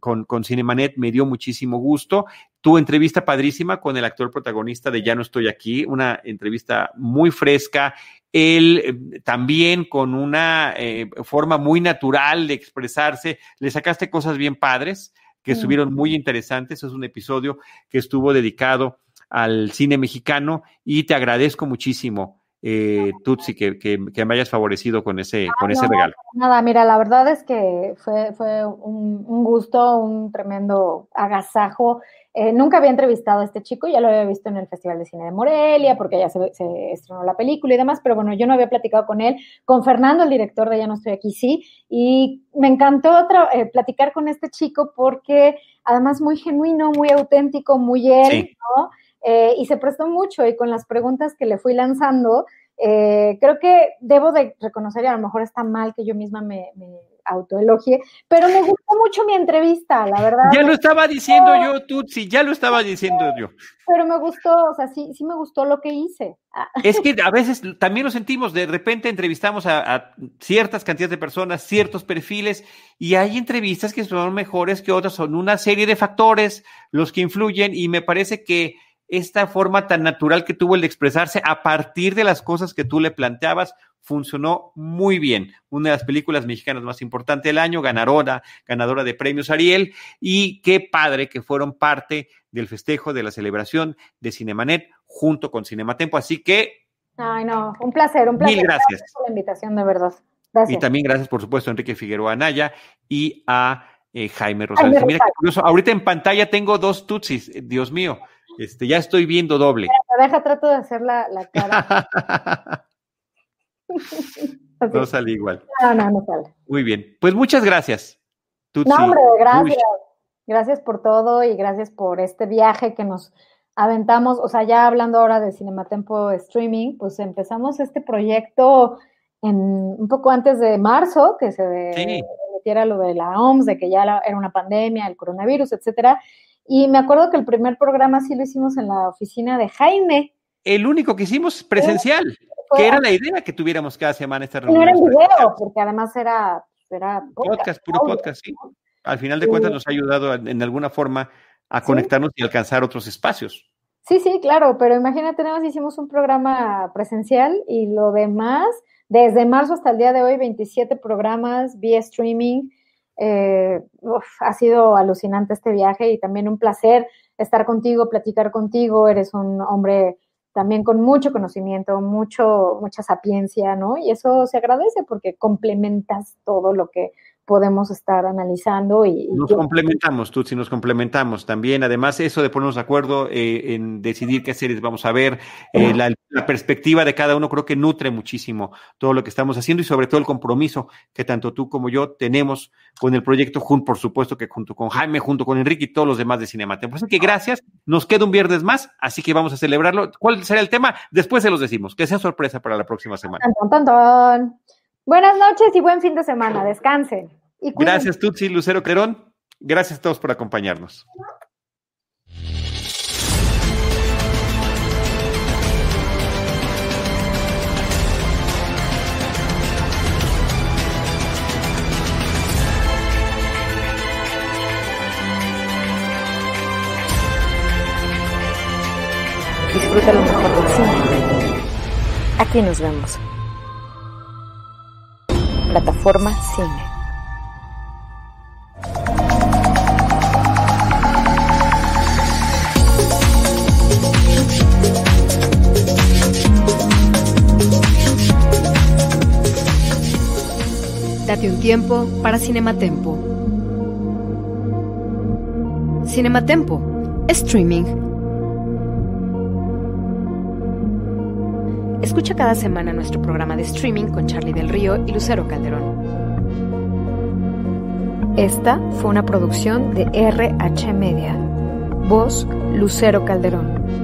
con, con Cinemanet, me dio muchísimo gusto. Tu entrevista padrísima con el actor protagonista de Ya no estoy aquí, una entrevista muy fresca, él eh, también con una eh, forma muy natural de expresarse, le sacaste cosas bien padres que estuvieron muy interesantes, es un episodio que estuvo dedicado al cine mexicano y te agradezco muchísimo eh, Tutsi, que, que, que, me hayas favorecido con ese, con ese regalo. Nada, mira, la verdad es que fue, fue un, un gusto, un tremendo agasajo. Eh, nunca había entrevistado a este chico, ya lo había visto en el Festival de Cine de Morelia, porque ya se, se, estrenó la película y demás, pero bueno, yo no había platicado con él, con Fernando, el director de Ya no estoy aquí, sí, y me encantó eh, platicar con este chico porque además muy genuino, muy auténtico, muy él, sí. ¿no? Eh, y se prestó mucho y con las preguntas que le fui lanzando, eh, creo que debo de reconocer, y a lo mejor está mal que yo misma me, me autoelogie, pero me gustó mucho mi entrevista, la verdad. Ya lo estaba diciendo yo, Tutsi, ya lo estaba diciendo yo. Pero me gustó, o sea, sí, sí me gustó lo que hice. Es que a veces también lo sentimos, de repente entrevistamos a, a ciertas cantidades de personas, ciertos perfiles, y hay entrevistas que son mejores que otras, son una serie de factores los que influyen, y me parece que esta forma tan natural que tuvo el de expresarse a partir de las cosas que tú le planteabas funcionó muy bien. Una de las películas mexicanas más importantes del año, ganadora, ganadora de premios Ariel, y qué padre que fueron parte del festejo, de la celebración de Cinemanet junto con Cinematempo. Así que. Ay, no, un placer, un placer. Mil gracias. gracias por la invitación, de verdad. Gracias. Y también gracias, por supuesto, a Enrique Figueroa Anaya y a eh, Jaime Rosales. Mira, incluso ahorita en pantalla tengo dos tutsis, Dios mío. Este, ya estoy viendo doble. Deja, trato de hacer la, la cara. no sale igual. No, no, no sale. Muy bien. Pues muchas gracias. Tutsi. No, hombre, gracias. Uy. Gracias por todo y gracias por este viaje que nos aventamos. O sea, ya hablando ahora de Cinematempo Streaming, pues empezamos este proyecto en, un poco antes de marzo, que se sí. metiera lo de la OMS, de que ya la, era una pandemia, el coronavirus, etcétera. Y me acuerdo que el primer programa sí lo hicimos en la oficina de Jaime. El único que hicimos presencial, Fue, que era la idea que tuviéramos cada semana esta reunión. No era en video, porque además era, era podcast, podcast puro audio, podcast, sí. Al final de cuentas nos ha ayudado en alguna forma a ¿Sí? conectarnos y alcanzar otros espacios. Sí, sí, claro, pero imagínate, nada más hicimos un programa presencial y lo demás, desde marzo hasta el día de hoy, 27 programas vía streaming, eh, ha sido alucinante este viaje y también un placer estar contigo, platicar contigo. Eres un hombre también con mucho conocimiento, mucho, mucha sapiencia, ¿no? Y eso se agradece porque complementas todo lo que podemos estar analizando y, nos complementamos, Tutsi, nos complementamos también. Además, eso de ponernos de acuerdo eh, en decidir qué series vamos a ver, eh, la, la, perspectiva de cada uno creo que nutre muchísimo todo lo que estamos haciendo y sobre todo el compromiso que tanto tú como yo tenemos con el proyecto, junto, por supuesto que junto con Jaime, junto con Enrique y todos los demás de Cinematempo. Así que gracias, nos queda un viernes más, así que vamos a celebrarlo. ¿Cuál será el tema? Después se los decimos, que sea sorpresa para la próxima semana. Tan, tan, tan. Buenas noches y buen fin de semana. Descansen. Y Gracias, Tutsi, Lucero Clerón. Gracias a todos por acompañarnos. Disfruta lo mejor del cine. Aquí nos vemos plataforma Cine. Date un tiempo para Cinematempo. Cinematempo, streaming Escucha cada semana nuestro programa de streaming con Charlie del Río y Lucero Calderón. Esta fue una producción de RH Media. Voz Lucero Calderón.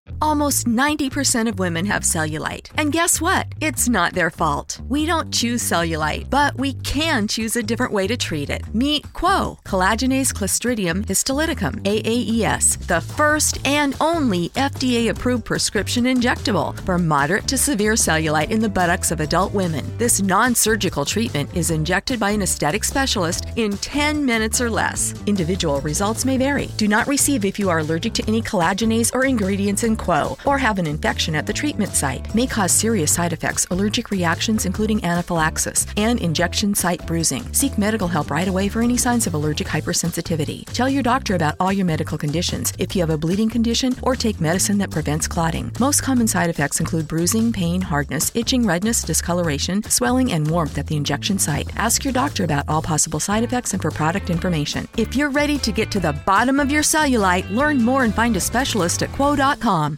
Almost 90% of women have cellulite. And guess what? It's not their fault. We don't choose cellulite, but we can choose a different way to treat it. Meet Quo, collagenase clostridium histolyticum, AAES, the first and only FDA approved prescription injectable for moderate to severe cellulite in the buttocks of adult women. This non surgical treatment is injected by an aesthetic specialist in 10 minutes or less. Individual results may vary. Do not receive if you are allergic to any collagenase or ingredients in Quo or have an infection at the treatment site. May cause serious side effects, allergic reactions, including anaphylaxis, and injection site bruising. Seek medical help right away for any signs of allergic hypersensitivity. Tell your doctor about all your medical conditions if you have a bleeding condition or take medicine that prevents clotting. Most common side effects include bruising, pain, hardness, itching, redness, discoloration, swelling, and warmth at the injection site. Ask your doctor about all possible side effects and for product information. If you're ready to get to the bottom of your cellulite, learn more and find a specialist at quo.com.